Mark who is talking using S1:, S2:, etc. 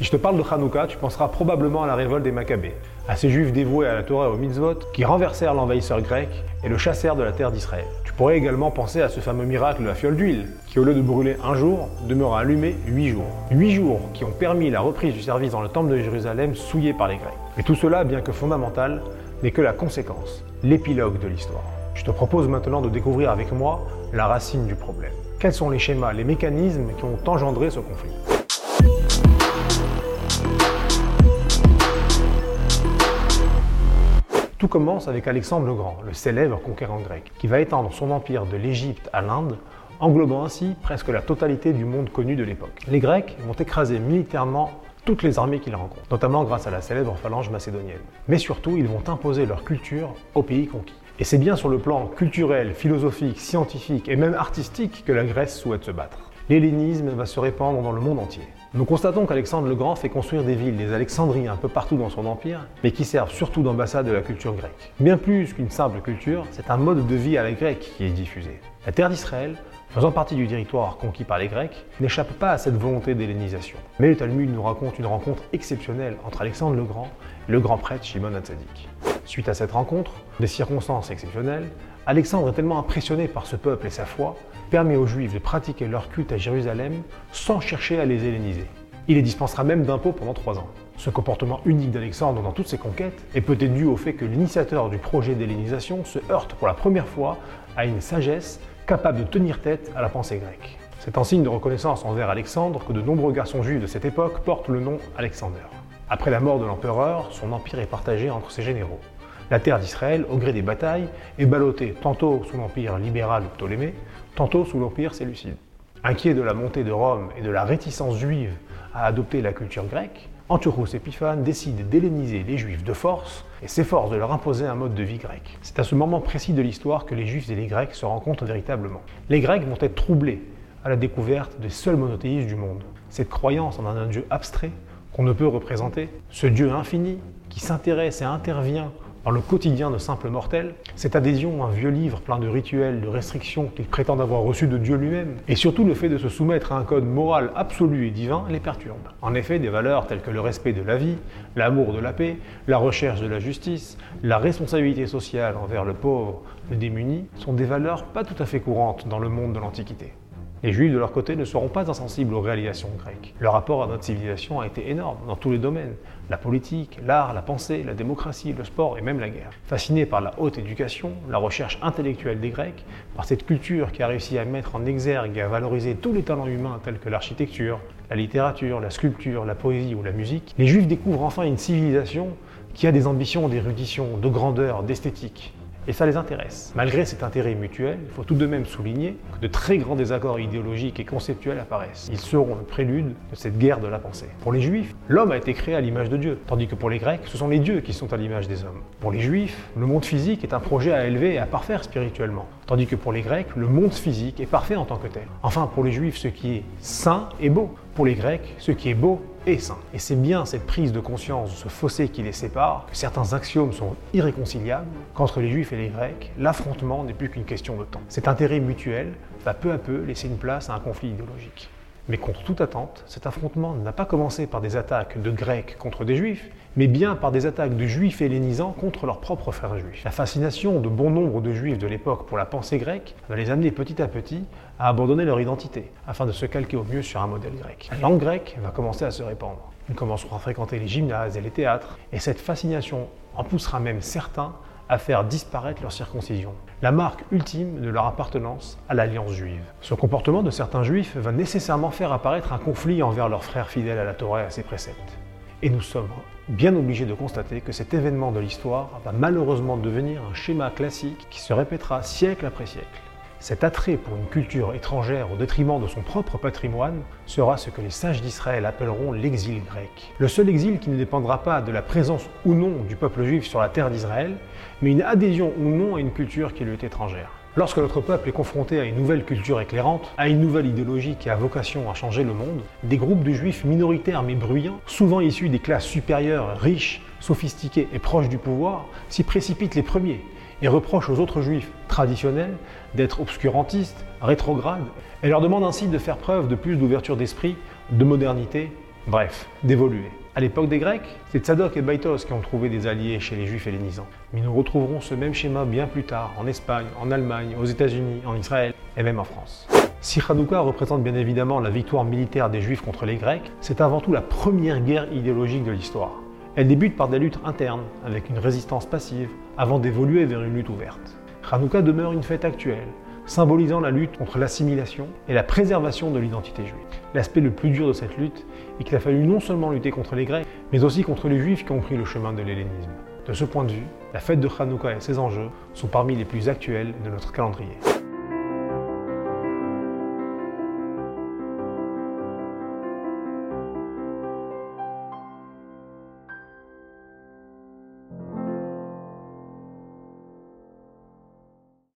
S1: Si je te parle de Hanouka, tu penseras probablement à la révolte des Maccabées, à ces juifs dévoués à la Torah et au mitzvot qui renversèrent l'envahisseur grec et le chassèrent de la terre d'Israël. Tu pourrais également penser à ce fameux miracle de la fiole d'huile, qui au lieu de brûler un jour, demeura allumé huit jours. Huit jours qui ont permis la reprise du service dans le temple de Jérusalem souillé par les Grecs. Et tout cela, bien que fondamental, n'est que la conséquence, l'épilogue de l'histoire. Je te propose maintenant de découvrir avec moi la racine du problème. Quels sont les schémas, les mécanismes qui ont engendré ce conflit? Tout commence avec Alexandre le Grand, le célèbre conquérant grec, qui va étendre son empire de l'Égypte à l'Inde, englobant ainsi presque la totalité du monde connu de l'époque. Les Grecs vont écraser militairement toutes les armées qu'ils rencontrent, notamment grâce à la célèbre phalange macédonienne. Mais surtout, ils vont imposer leur culture aux pays conquis. Et c'est bien sur le plan culturel, philosophique, scientifique et même artistique que la Grèce souhaite se battre. L'hellénisme va se répandre dans le monde entier. Nous constatons qu'Alexandre le Grand fait construire des villes, des Alexandries un peu partout dans son empire, mais qui servent surtout d'ambassade de la culture grecque. Bien plus qu'une simple culture, c'est un mode de vie à la grecque qui est diffusé. La terre d'Israël, faisant partie du territoire conquis par les Grecs, n'échappe pas à cette volonté d'hellénisation. Mais le Talmud nous raconte une rencontre exceptionnelle entre Alexandre le Grand et le grand prêtre Shimon Hatzadik. Suite à cette rencontre, des circonstances exceptionnelles, Alexandre est tellement impressionné par ce peuple et sa foi, permet aux Juifs de pratiquer leur culte à Jérusalem sans chercher à les helléniser. Il les dispensera même d'impôts pendant trois ans. Ce comportement unique d'Alexandre dans toutes ses conquêtes est peut-être dû au fait que l'initiateur du projet d'hellénisation se heurte pour la première fois à une sagesse capable de tenir tête à la pensée grecque. C'est un signe de reconnaissance envers Alexandre que de nombreux garçons juifs de cette époque portent le nom Alexander. Après la mort de l'empereur, son empire est partagé entre ses généraux. La terre d'Israël, au gré des batailles, est ballottée tantôt sous l'empire libéral de Ptolémée, tantôt sous l'empire séleucide. Inquiet de la montée de Rome et de la réticence juive à adopter la culture grecque, Antiochos Épiphane décide d'helléniser les juifs de force et s'efforce de leur imposer un mode de vie grec. C'est à ce moment précis de l'histoire que les juifs et les grecs se rencontrent véritablement. Les grecs vont être troublés à la découverte des seuls monothéistes du monde. Cette croyance en un dieu abstrait qu'on ne peut représenter, ce dieu infini qui s'intéresse et intervient dans le quotidien de simples mortels, cette adhésion à un vieux livre plein de rituels, de restrictions qu'ils prétendent avoir reçus de Dieu lui-même, et surtout le fait de se soumettre à un code moral absolu et divin les perturbe. En effet, des valeurs telles que le respect de la vie, l'amour de la paix, la recherche de la justice, la responsabilité sociale envers le pauvre, le démuni, sont des valeurs pas tout à fait courantes dans le monde de l'Antiquité. Les Juifs, de leur côté, ne seront pas insensibles aux réalisations grecques. Leur rapport à notre civilisation a été énorme dans tous les domaines la politique, l'art, la pensée, la démocratie, le sport et même la guerre. Fascinés par la haute éducation, la recherche intellectuelle des Grecs, par cette culture qui a réussi à mettre en exergue et à valoriser tous les talents humains tels que l'architecture, la littérature, la sculpture, la poésie ou la musique, les Juifs découvrent enfin une civilisation qui a des ambitions d'érudition, de grandeur, d'esthétique et ça les intéresse. Malgré cet intérêt mutuel, il faut tout de même souligner que de très grands désaccords idéologiques et conceptuels apparaissent. Ils seront le prélude de cette guerre de la pensée. Pour les juifs, l'homme a été créé à l'image de Dieu, tandis que pour les grecs, ce sont les dieux qui sont à l'image des hommes. Pour les juifs, le monde physique est un projet à élever et à parfaire spirituellement, tandis que pour les grecs, le monde physique est parfait en tant que tel. Enfin, pour les juifs, ce qui est saint est beau. Pour les grecs, ce qui est beau est saint. Et c'est bien cette prise de conscience de ce fossé qui les sépare, que certains axiomes sont irréconciliables, qu'entre les juifs et les grecs, l'affrontement n'est plus qu'une question de temps. Cet intérêt mutuel va peu à peu laisser une place à un conflit idéologique. Mais contre toute attente, cet affrontement n'a pas commencé par des attaques de Grecs contre des Juifs, mais bien par des attaques de Juifs hellénisants contre leurs propres frères juifs. La fascination de bon nombre de Juifs de l'époque pour la pensée grecque va les amener petit à petit à abandonner leur identité, afin de se calquer au mieux sur un modèle grec. La langue grecque va commencer à se répandre. Ils commenceront à fréquenter les gymnases et les théâtres, et cette fascination en poussera même certains à faire disparaître leur circoncision, la marque ultime de leur appartenance à l'alliance juive. Ce comportement de certains juifs va nécessairement faire apparaître un conflit envers leurs frères fidèles à la Torah et à ses préceptes. Et nous sommes bien obligés de constater que cet événement de l'histoire va malheureusement devenir un schéma classique qui se répétera siècle après siècle. Cet attrait pour une culture étrangère au détriment de son propre patrimoine sera ce que les sages d'Israël appelleront l'exil grec. Le seul exil qui ne dépendra pas de la présence ou non du peuple juif sur la terre d'Israël, mais une adhésion ou non à une culture qui lui est étrangère. Lorsque notre peuple est confronté à une nouvelle culture éclairante, à une nouvelle idéologie qui a vocation à changer le monde, des groupes de juifs minoritaires mais bruyants, souvent issus des classes supérieures, riches, sophistiquées et proches du pouvoir, s'y précipitent les premiers et reprochent aux autres juifs traditionnels d'être obscurantistes, rétrogrades, et leur demandent ainsi de faire preuve de plus d'ouverture d'esprit, de modernité Bref, d'évoluer. À l'époque des Grecs, c'est Tsadok et Baitos qui ont trouvé des alliés chez les Juifs hellénisants. Mais nous retrouverons ce même schéma bien plus tard en Espagne, en Allemagne, aux États-Unis, en Israël et même en France. Si Hanouka représente bien évidemment la victoire militaire des Juifs contre les Grecs, c'est avant tout la première guerre idéologique de l'histoire. Elle débute par des luttes internes, avec une résistance passive, avant d'évoluer vers une lutte ouverte. Hanouka demeure une fête actuelle, symbolisant la lutte contre l'assimilation et la préservation de l'identité juive. L'aspect le plus dur de cette lutte est qu'il a fallu non seulement lutter contre les Grecs, mais aussi contre les Juifs qui ont pris le chemin de l'hellénisme. De ce point de vue, la fête de Hanouka et ses enjeux sont parmi les plus actuels de notre calendrier.